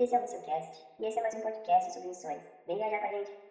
Esse é o Missioncast e esse é mais um podcast sobre missões. Vem viajar com a gente.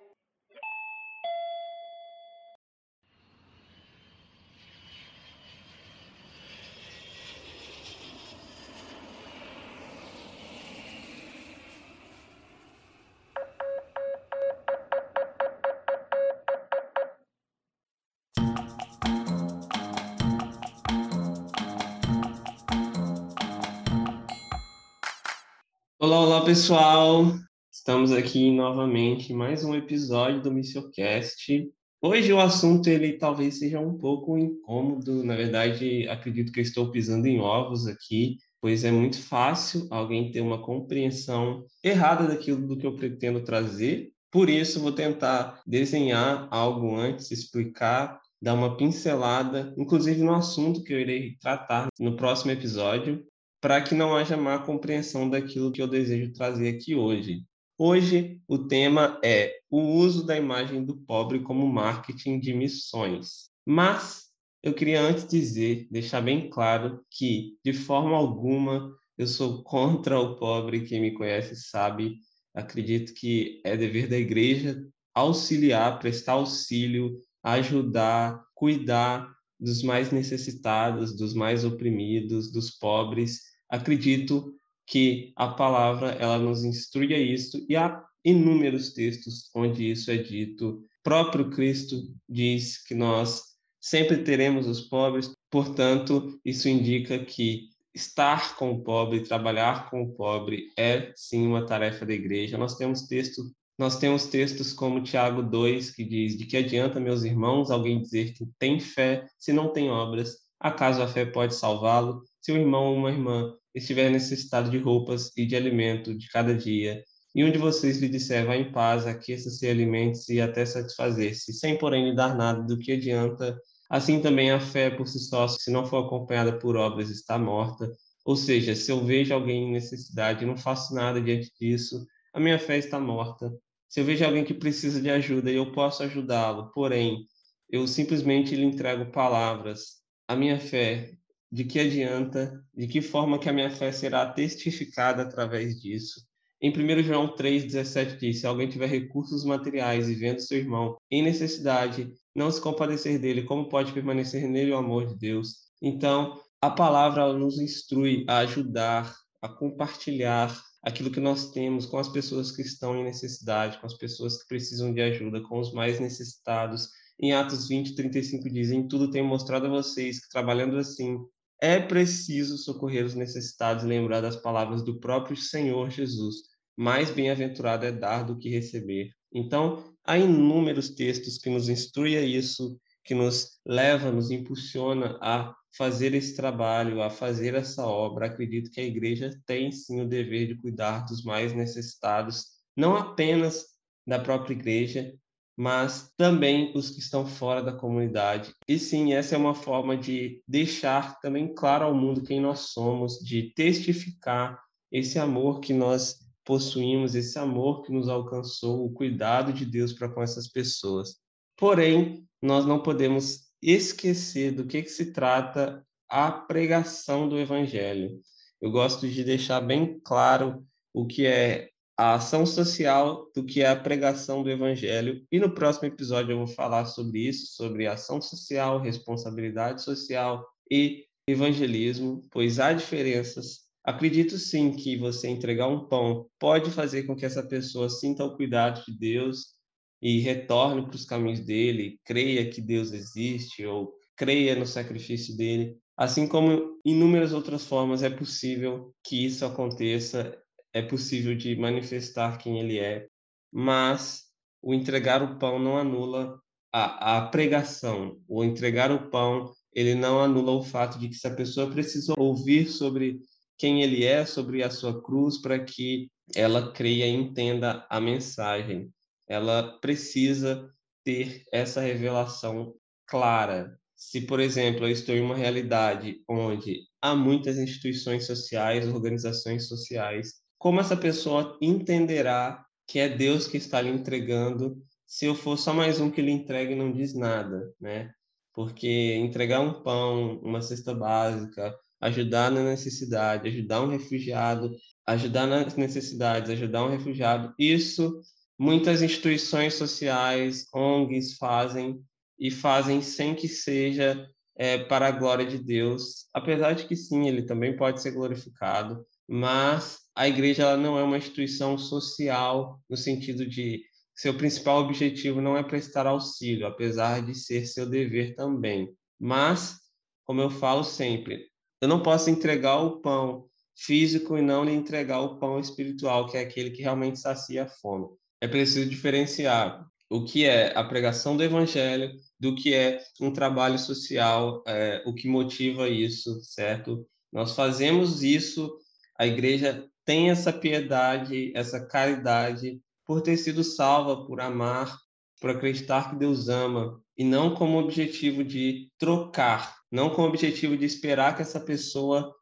Olá, olá pessoal! Estamos aqui novamente em mais um episódio do Missiocast. Hoje o assunto ele talvez seja um pouco incômodo, na verdade acredito que eu estou pisando em ovos aqui, pois é muito fácil alguém ter uma compreensão errada daquilo do que eu pretendo trazer. Por isso vou tentar desenhar algo antes, explicar, dar uma pincelada, inclusive no assunto que eu irei tratar no próximo episódio para que não haja má compreensão daquilo que eu desejo trazer aqui hoje. Hoje, o tema é o uso da imagem do pobre como marketing de missões. Mas eu queria antes dizer, deixar bem claro que, de forma alguma, eu sou contra o pobre. Quem me conhece sabe, acredito que é dever da igreja auxiliar, prestar auxílio, ajudar, cuidar dos mais necessitados, dos mais oprimidos, dos pobres. Acredito que a palavra ela nos instrui a isso e há inúmeros textos onde isso é dito. O próprio Cristo diz que nós sempre teremos os pobres, portanto, isso indica que estar com o pobre, trabalhar com o pobre é sim uma tarefa da igreja. Nós temos texto nós temos textos como Tiago 2, que diz: De que adianta, meus irmãos, alguém dizer que tem fé se não tem obras? Acaso a fé pode salvá-lo? Se o irmão ou uma irmã estiver necessitado de roupas e de alimento de cada dia, e um de vocês lhe disser, vá em paz, aqueça-se, alimente-se e até satisfazer-se, sem porém lhe dar nada do que adianta, assim também a fé por si só, se não for acompanhada por obras, está morta. Ou seja, se eu vejo alguém em necessidade e não faço nada diante disso, a minha fé está morta. Se eu vejo alguém que precisa de ajuda e eu posso ajudá-lo, porém, eu simplesmente lhe entrego palavras, a minha fé, de que adianta, de que forma que a minha fé será testificada através disso? Em 1 João 3,17 diz: Se alguém tiver recursos materiais e vendo seu irmão em necessidade, não se compadecer dele, como pode permanecer nele o amor de Deus? Então, a palavra nos instrui a ajudar, a compartilhar, aquilo que nós temos com as pessoas que estão em necessidade, com as pessoas que precisam de ajuda, com os mais necessitados. Em Atos 20, 35 dizem: Tudo tenho mostrado a vocês que, trabalhando assim, é preciso socorrer os necessitados e lembrar das palavras do próprio Senhor Jesus. Mais bem-aventurado é dar do que receber. Então, há inúmeros textos que nos instruem a isso, que nos leva, nos impulsiona a fazer esse trabalho, a fazer essa obra. Acredito que a igreja tem sim o dever de cuidar dos mais necessitados, não apenas da própria igreja, mas também os que estão fora da comunidade. E sim, essa é uma forma de deixar também claro ao mundo quem nós somos, de testificar esse amor que nós possuímos, esse amor que nos alcançou, o cuidado de Deus para com essas pessoas. Porém, nós não podemos esquecer do que, que se trata a pregação do evangelho. Eu gosto de deixar bem claro o que é a ação social do que é a pregação do evangelho. E no próximo episódio eu vou falar sobre isso, sobre ação social, responsabilidade social e evangelismo, pois há diferenças. Acredito sim que você entregar um pão pode fazer com que essa pessoa sinta o cuidado de Deus e retorne para os caminhos dele, creia que Deus existe ou creia no sacrifício dele. Assim como inúmeras outras formas é possível que isso aconteça, é possível de manifestar quem ele é, mas o entregar o pão não anula a, a pregação. O entregar o pão, ele não anula o fato de que se a pessoa precisa ouvir sobre quem ele é, sobre a sua cruz, para que ela creia e entenda a mensagem ela precisa ter essa revelação clara. Se, por exemplo, eu estou em uma realidade onde há muitas instituições sociais, organizações sociais, como essa pessoa entenderá que é Deus que está lhe entregando se eu for só mais um que lhe entregue não diz nada, né? Porque entregar um pão, uma cesta básica, ajudar na necessidade, ajudar um refugiado, ajudar nas necessidades, ajudar um refugiado. Isso muitas instituições sociais, ONGs fazem e fazem sem que seja é, para a glória de Deus, apesar de que sim, ele também pode ser glorificado, mas a igreja ela não é uma instituição social no sentido de seu principal objetivo não é prestar auxílio, apesar de ser seu dever também. Mas, como eu falo sempre, eu não posso entregar o pão físico e não lhe entregar o pão espiritual, que é aquele que realmente sacia a fome. É preciso diferenciar o que é a pregação do evangelho do que é um trabalho social, é, o que motiva isso, certo? Nós fazemos isso, a igreja tem essa piedade, essa caridade por ter sido salva, por amar, por acreditar que Deus ama, e não como objetivo de trocar, não com o objetivo de esperar que essa pessoa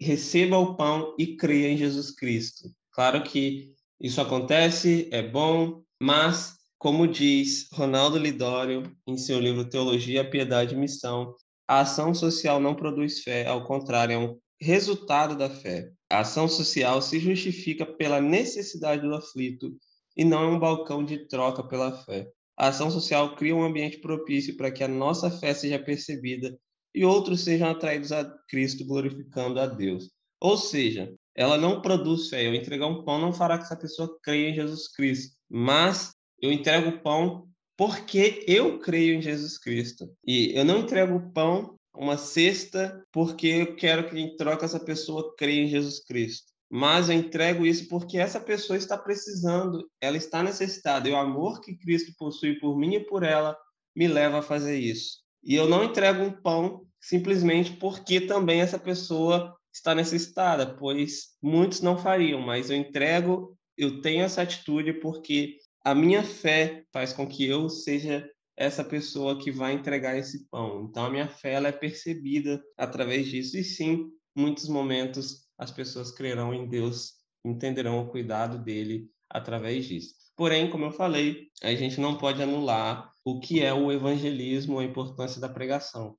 receba o pão e creia em Jesus Cristo. Claro que isso acontece, é bom, mas como diz Ronaldo Lidório em seu livro Teologia, Piedade e Missão, a ação social não produz fé, ao contrário, é um resultado da fé. A ação social se justifica pela necessidade do aflito e não é um balcão de troca pela fé. A ação social cria um ambiente propício para que a nossa fé seja percebida e outros sejam atraídos a Cristo, glorificando a Deus. Ou seja, ela não produz fé. Eu entregar um pão não fará que essa pessoa creia em Jesus Cristo, mas eu entrego o pão porque eu creio em Jesus Cristo. E eu não entrego o pão, uma cesta, porque eu quero que em troca essa pessoa creia em Jesus Cristo. Mas eu entrego isso porque essa pessoa está precisando, ela está necessitada. E o amor que Cristo possui por mim e por ela me leva a fazer isso. E eu não entrego um pão simplesmente porque também essa pessoa está necessitada, pois muitos não fariam, mas eu entrego, eu tenho essa atitude porque a minha fé faz com que eu seja essa pessoa que vai entregar esse pão. Então a minha fé ela é percebida através disso e sim, muitos momentos as pessoas crerão em Deus, entenderão o cuidado dele através disso. Porém, como eu falei, a gente não pode anular o que é o evangelismo, a importância da pregação.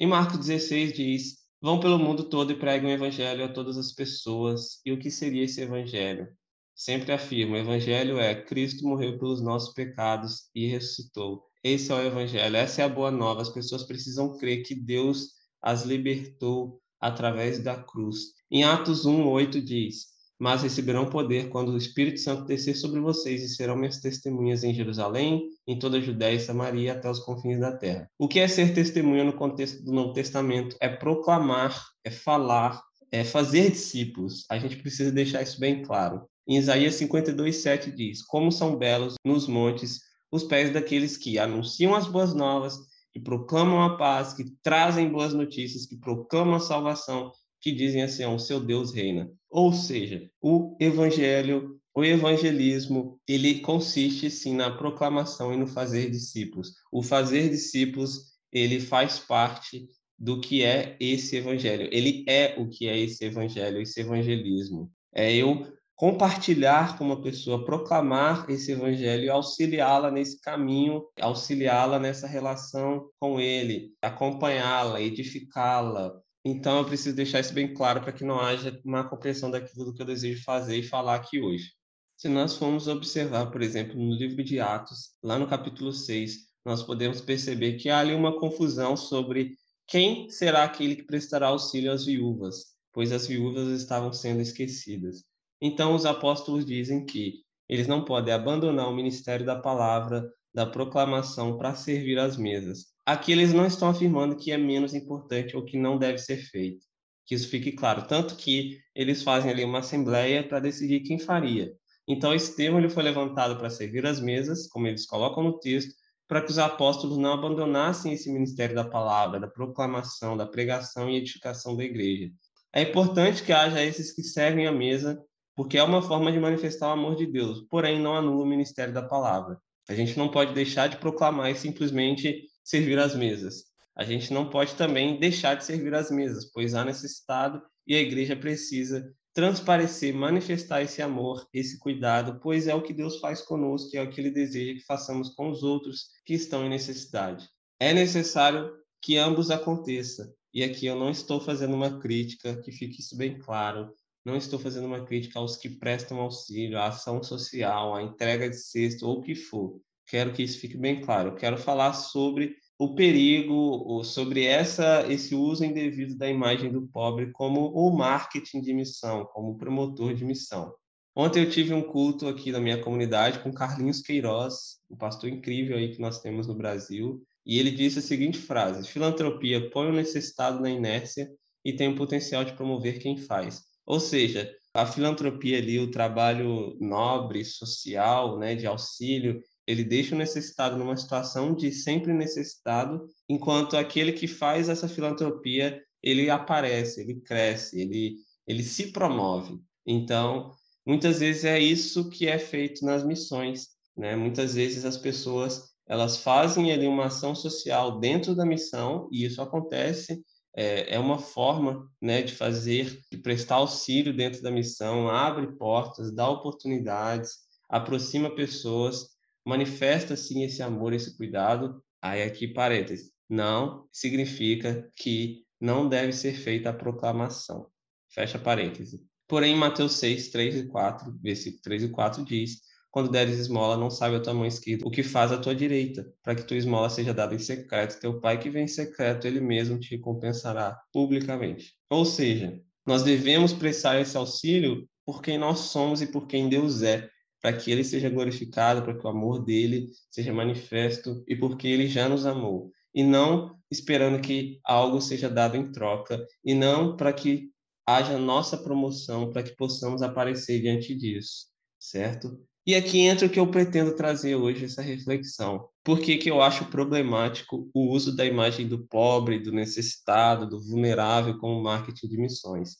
Em Marcos 16 diz: Vão pelo mundo todo e pregam o evangelho a todas as pessoas. E o que seria esse evangelho? Sempre afirmo, o evangelho é Cristo morreu pelos nossos pecados e ressuscitou. Esse é o evangelho, essa é a boa nova. As pessoas precisam crer que Deus as libertou através da cruz. Em Atos 1:8 diz: "Mas receberão poder quando o Espírito Santo descer sobre vocês e serão minhas testemunhas em Jerusalém, em toda a Judéia e Samaria até os confins da terra." O que é ser testemunha no contexto do Novo Testamento? É proclamar, é falar, é fazer discípulos. A gente precisa deixar isso bem claro. Em Isaías 52:7 diz: "Como são belos nos montes os pés daqueles que anunciam as boas novas, que proclamam a paz, que trazem boas notícias, que proclamam a salvação, que dizem assim: o seu Deus reina". Ou seja, o evangelho, o evangelismo, ele consiste sim na proclamação e no fazer discípulos. O fazer discípulos, ele faz parte do que é esse evangelho. Ele é o que é esse evangelho, esse evangelismo. É eu compartilhar com uma pessoa, proclamar esse evangelho e auxiliá-la nesse caminho, auxiliá-la nessa relação com ele, acompanhá-la, edificá-la. Então eu preciso deixar isso bem claro para que não haja uma compreensão daquilo que eu desejo fazer e falar aqui hoje. Se nós formos observar, por exemplo, no livro de Atos, lá no capítulo 6, nós podemos perceber que há ali uma confusão sobre quem será aquele que prestará auxílio às viúvas, pois as viúvas estavam sendo esquecidas. Então, os apóstolos dizem que eles não podem abandonar o ministério da palavra, da proclamação, para servir às mesas. Aqui eles não estão afirmando que é menos importante ou que não deve ser feito. Que isso fique claro. Tanto que eles fazem ali uma assembleia para decidir quem faria. Então, esse termo ele foi levantado para servir às mesas, como eles colocam no texto, para que os apóstolos não abandonassem esse ministério da palavra, da proclamação, da pregação e edificação da igreja. É importante que haja esses que servem à mesa porque é uma forma de manifestar o amor de Deus, porém não anula o ministério da palavra. A gente não pode deixar de proclamar e simplesmente servir às mesas. A gente não pode também deixar de servir às mesas, pois há necessitado e a igreja precisa transparecer, manifestar esse amor, esse cuidado, pois é o que Deus faz conosco é o que Ele deseja que façamos com os outros que estão em necessidade. É necessário que ambos aconteça. e aqui eu não estou fazendo uma crítica, que fique isso bem claro, não estou fazendo uma crítica aos que prestam auxílio, à ação social, à entrega de cesto ou o que for. Quero que isso fique bem claro. Eu quero falar sobre o perigo, sobre essa, esse uso indevido da imagem do pobre como o marketing de missão, como promotor de missão. Ontem eu tive um culto aqui na minha comunidade com Carlinhos Queiroz, um pastor incrível aí que nós temos no Brasil, e ele disse a seguinte frase: filantropia põe o necessitado na inércia e tem o potencial de promover quem faz. Ou seja, a filantropia ali, o trabalho nobre, social, né, de auxílio, ele deixa o necessitado numa situação de sempre necessitado, enquanto aquele que faz essa filantropia, ele aparece, ele cresce, ele, ele se promove. Então, muitas vezes é isso que é feito nas missões, né? Muitas vezes as pessoas, elas fazem ali uma ação social dentro da missão, e isso acontece é, é uma forma né, de fazer, de prestar auxílio dentro da missão, abre portas, dá oportunidades, aproxima pessoas, manifesta sim esse amor, esse cuidado. Aí aqui parênteses, não significa que não deve ser feita a proclamação. Fecha parênteses. Porém, Mateus 6, 3 e 4, versículo 3 e 4 diz: quando deres esmola, não sabe a tua mão esquerda o que faz a tua direita, para que tua esmola seja dada em secreto. Teu pai que vem em secreto, ele mesmo te recompensará publicamente. Ou seja, nós devemos prestar esse auxílio por quem nós somos e por quem Deus é, para que ele seja glorificado, para que o amor dele seja manifesto e porque ele já nos amou. E não esperando que algo seja dado em troca, e não para que haja nossa promoção, para que possamos aparecer diante disso, certo? E aqui entra o que eu pretendo trazer hoje, essa reflexão. Por que, que eu acho problemático o uso da imagem do pobre, do necessitado, do vulnerável como marketing de missões?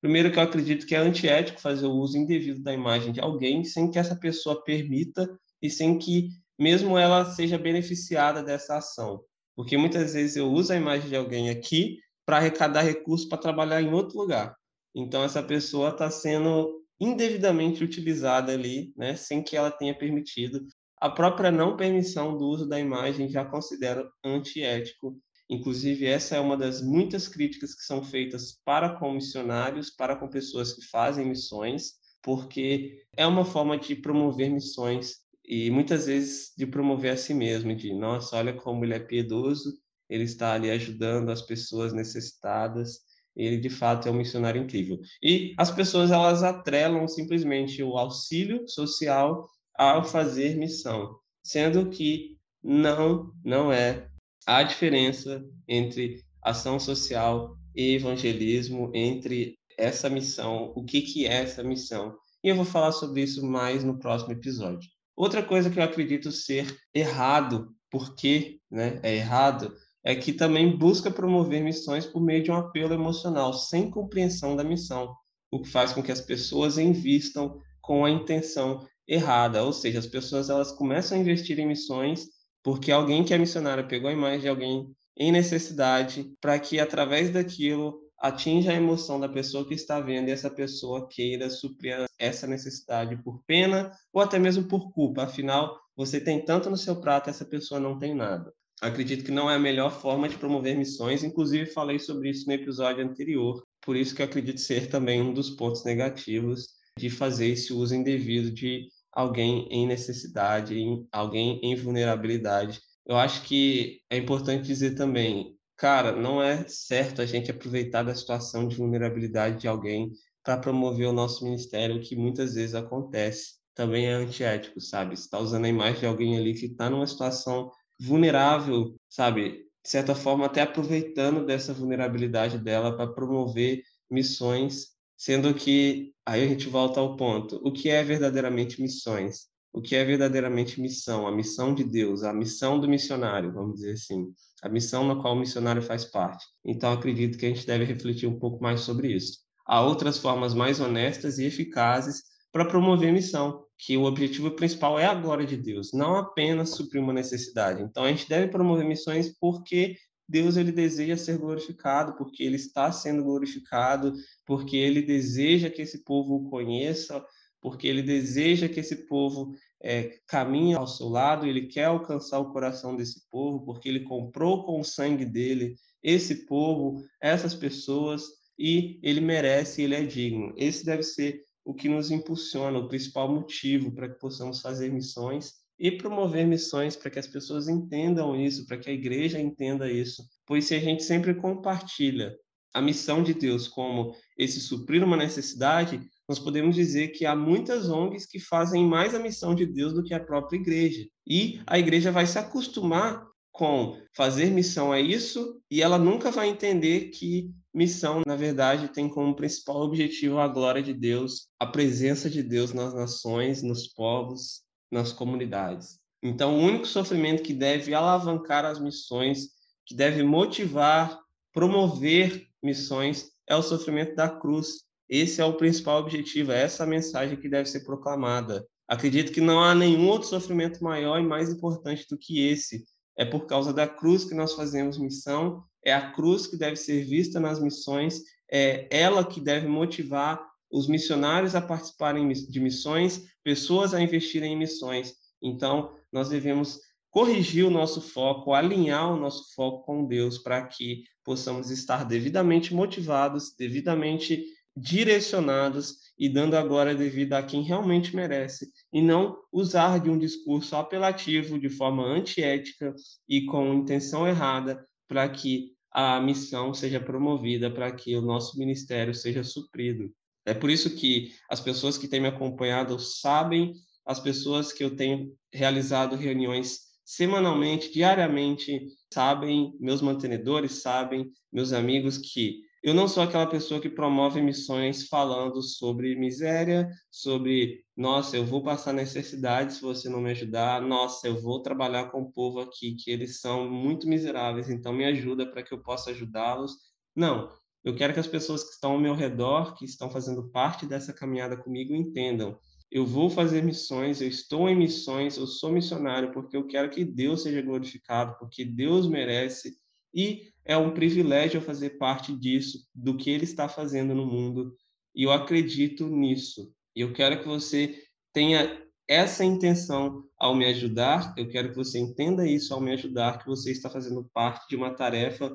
Primeiro que eu acredito que é antiético fazer o uso indevido da imagem de alguém sem que essa pessoa permita e sem que mesmo ela seja beneficiada dessa ação. Porque muitas vezes eu uso a imagem de alguém aqui para arrecadar recursos para trabalhar em outro lugar. Então essa pessoa está sendo indevidamente utilizada ali, né, sem que ela tenha permitido. A própria não permissão do uso da imagem já considero antiético. Inclusive, essa é uma das muitas críticas que são feitas para com missionários, para com pessoas que fazem missões, porque é uma forma de promover missões e muitas vezes de promover a si mesmo, de nossa, olha como ele é piedoso, ele está ali ajudando as pessoas necessitadas, ele de fato é um missionário incrível. E as pessoas elas atrelam simplesmente o auxílio social ao fazer missão, sendo que não não é a diferença entre ação social e evangelismo, entre essa missão, o que que é essa missão. E eu vou falar sobre isso mais no próximo episódio. Outra coisa que eu acredito ser errado, porque né, é errado, é que também busca promover missões por meio de um apelo emocional, sem compreensão da missão, o que faz com que as pessoas invistam com a intenção errada, ou seja, as pessoas elas começam a investir em missões porque alguém que é missionário pegou a imagem de alguém em necessidade para que através daquilo atinja a emoção da pessoa que está vendo e essa pessoa queira suprir essa necessidade por pena ou até mesmo por culpa. Afinal, você tem tanto no seu prato, essa pessoa não tem nada. Acredito que não é a melhor forma de promover missões, inclusive falei sobre isso no episódio anterior, por isso que acredito ser também um dos pontos negativos de fazer esse uso indevido de alguém em necessidade, em alguém em vulnerabilidade. Eu acho que é importante dizer também, cara, não é certo a gente aproveitar da situação de vulnerabilidade de alguém para promover o nosso ministério, o que muitas vezes acontece. Também é antiético, sabe? Você está usando a imagem de alguém ali que está numa situação vulnerável, sabe? De certa forma, até aproveitando dessa vulnerabilidade dela para promover missões, sendo que aí a gente volta ao ponto: o que é verdadeiramente missões? O que é verdadeiramente missão? A missão de Deus, a missão do missionário, vamos dizer assim, a missão na qual o missionário faz parte. Então, acredito que a gente deve refletir um pouco mais sobre isso. Há outras formas mais honestas e eficazes para promover missão, que o objetivo principal é a glória de Deus, não apenas suprir uma necessidade. Então a gente deve promover missões porque Deus ele deseja ser glorificado, porque ele está sendo glorificado, porque ele deseja que esse povo o conheça, porque ele deseja que esse povo é, caminhe ao seu lado, ele quer alcançar o coração desse povo, porque ele comprou com o sangue dele esse povo, essas pessoas, e ele merece, ele é digno. Esse deve ser o que nos impulsiona, o principal motivo para que possamos fazer missões e promover missões para que as pessoas entendam isso, para que a igreja entenda isso. Pois se a gente sempre compartilha a missão de Deus como esse suprir uma necessidade, nós podemos dizer que há muitas ONGs que fazem mais a missão de Deus do que a própria igreja. E a igreja vai se acostumar com fazer missão a isso e ela nunca vai entender que missão, na verdade, tem como principal objetivo a glória de Deus, a presença de Deus nas nações, nos povos, nas comunidades. Então, o único sofrimento que deve alavancar as missões, que deve motivar, promover missões, é o sofrimento da cruz. Esse é o principal objetivo, é essa mensagem que deve ser proclamada. Acredito que não há nenhum outro sofrimento maior e mais importante do que esse. É por causa da cruz que nós fazemos missão, é a cruz que deve ser vista nas missões, é ela que deve motivar os missionários a participarem de missões, pessoas a investirem em missões. Então, nós devemos corrigir o nosso foco, alinhar o nosso foco com Deus para que possamos estar devidamente motivados, devidamente direcionados e dando a glória devida a quem realmente merece, e não usar de um discurso apelativo de forma antiética e com intenção errada para que a missão seja promovida, para que o nosso ministério seja suprido. É por isso que as pessoas que têm me acompanhado sabem, as pessoas que eu tenho realizado reuniões semanalmente, diariamente, sabem, meus mantenedores sabem, meus amigos, que eu não sou aquela pessoa que promove missões falando sobre miséria, sobre, nossa, eu vou passar necessidade se você não me ajudar, nossa, eu vou trabalhar com o povo aqui, que eles são muito miseráveis, então me ajuda para que eu possa ajudá-los. Não, eu quero que as pessoas que estão ao meu redor, que estão fazendo parte dessa caminhada comigo, entendam eu vou fazer missões, eu estou em missões, eu sou missionário porque eu quero que Deus seja glorificado, porque Deus merece e é um privilégio fazer parte disso, do que Ele está fazendo no mundo e eu acredito nisso. E eu quero que você tenha essa intenção ao me ajudar, eu quero que você entenda isso ao me ajudar, que você está fazendo parte de uma tarefa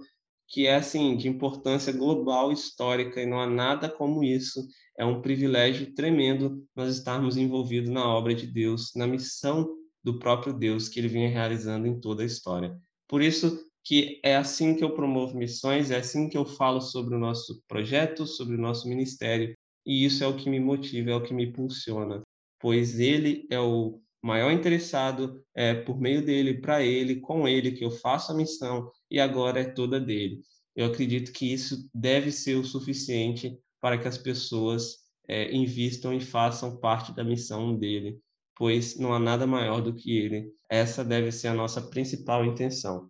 que é assim de importância global histórica e não há nada como isso é um privilégio tremendo nós estarmos envolvidos na obra de Deus, na missão do próprio Deus que ele vinha realizando em toda a história. Por isso que é assim que eu promovo missões, é assim que eu falo sobre o nosso projeto, sobre o nosso ministério, e isso é o que me motiva, é o que me impulsiona, pois ele é o maior interessado, é por meio dele, para ele, com ele que eu faço a missão e agora é toda dele. Eu acredito que isso deve ser o suficiente para que as pessoas é, invistam e façam parte da missão dele, pois não há nada maior do que ele. Essa deve ser a nossa principal intenção.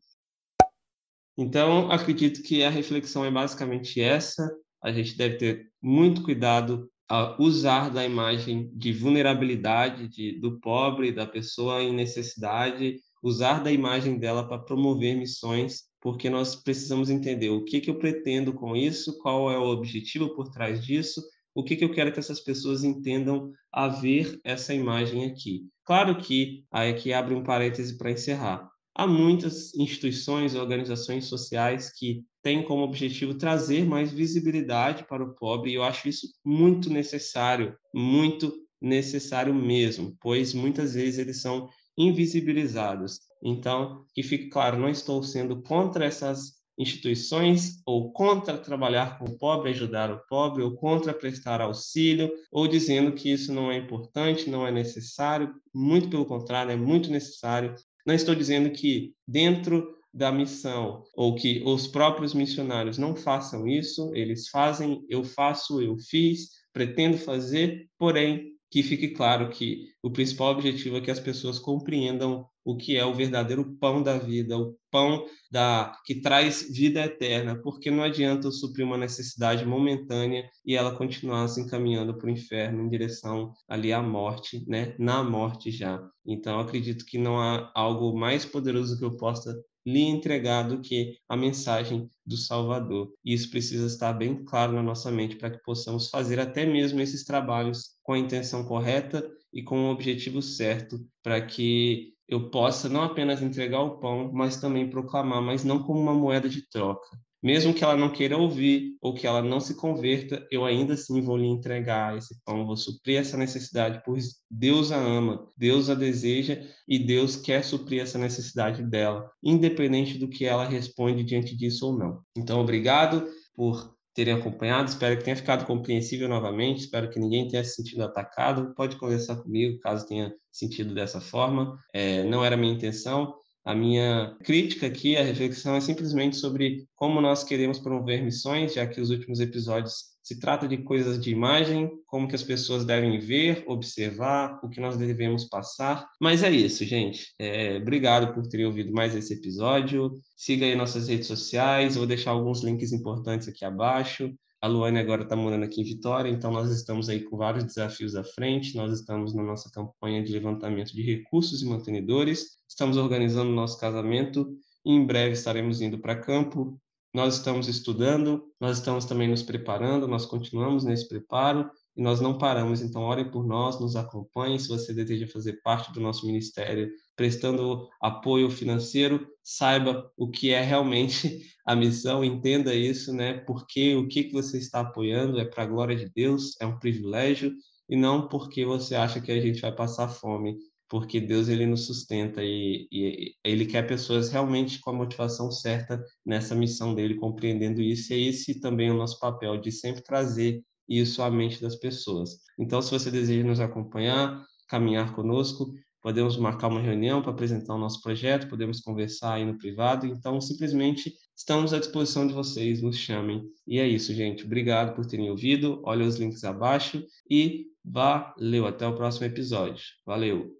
Então, acredito que a reflexão é basicamente essa. A gente deve ter muito cuidado usar da imagem de vulnerabilidade de, do pobre, da pessoa em necessidade, usar da imagem dela para promover missões porque nós precisamos entender o que, que eu pretendo com isso, qual é o objetivo por trás disso, o que, que eu quero que essas pessoas entendam a ver essa imagem aqui. Claro que, aí aqui abre um parêntese para encerrar, há muitas instituições, organizações sociais que têm como objetivo trazer mais visibilidade para o pobre, e eu acho isso muito necessário, muito necessário mesmo, pois muitas vezes eles são invisibilizados. Então, que fique claro, não estou sendo contra essas instituições ou contra trabalhar com o pobre, ajudar o pobre, ou contra prestar auxílio, ou dizendo que isso não é importante, não é necessário, muito pelo contrário, é muito necessário. Não estou dizendo que dentro da missão ou que os próprios missionários não façam isso, eles fazem, eu faço, eu fiz, pretendo fazer, porém que fique claro que o principal objetivo é que as pessoas compreendam o que é o verdadeiro pão da vida, o pão da que traz vida eterna, porque não adianta eu suprir uma necessidade momentânea e ela continuar se encaminhando para o inferno em direção ali à morte, né? Na morte já. Então acredito que não há algo mais poderoso que eu possa lhe entregar do que a mensagem do Salvador. E isso precisa estar bem claro na nossa mente para que possamos fazer até mesmo esses trabalhos com a intenção correta e com o objetivo certo, para que eu possa não apenas entregar o pão, mas também proclamar, mas não como uma moeda de troca. Mesmo que ela não queira ouvir ou que ela não se converta, eu ainda assim vou lhe entregar esse pão, vou suprir essa necessidade, pois Deus a ama, Deus a deseja e Deus quer suprir essa necessidade dela, independente do que ela responde diante disso ou não. Então, obrigado por terem acompanhado. Espero que tenha ficado compreensível novamente. Espero que ninguém tenha se sentido atacado. Pode conversar comigo caso tenha sentido dessa forma. É, não era minha intenção. A minha crítica aqui, a reflexão é simplesmente sobre como nós queremos promover missões, já que os últimos episódios se trata de coisas de imagem, como que as pessoas devem ver, observar, o que nós devemos passar. Mas é isso, gente. É, obrigado por terem ouvido mais esse episódio. Siga aí nossas redes sociais, vou deixar alguns links importantes aqui abaixo. A Luane agora está morando aqui em Vitória, então nós estamos aí com vários desafios à frente. Nós estamos na nossa campanha de levantamento de recursos e mantenedores. Estamos organizando o nosso casamento e em breve estaremos indo para campo. Nós estamos estudando, nós estamos também nos preparando, nós continuamos nesse preparo e nós não paramos. Então, orem por nós, nos acompanhem. Se você deseja fazer parte do nosso ministério, prestando apoio financeiro, saiba o que é realmente a missão, entenda isso, né? Porque o que, que você está apoiando é para a glória de Deus, é um privilégio, e não porque você acha que a gente vai passar fome, porque Deus ele nos sustenta e, e, ele quer pessoas realmente com a motivação certa nessa missão dele, compreendendo isso, e é esse também o nosso papel, de sempre trazer isso à mente das pessoas. Então, se você deseja nos acompanhar, caminhar conosco, podemos marcar uma reunião para apresentar o nosso projeto, podemos conversar aí no privado. Então, simplesmente estamos à disposição de vocês, nos chamem. E é isso, gente. Obrigado por terem ouvido. Olha os links abaixo e valeu. Até o próximo episódio. Valeu.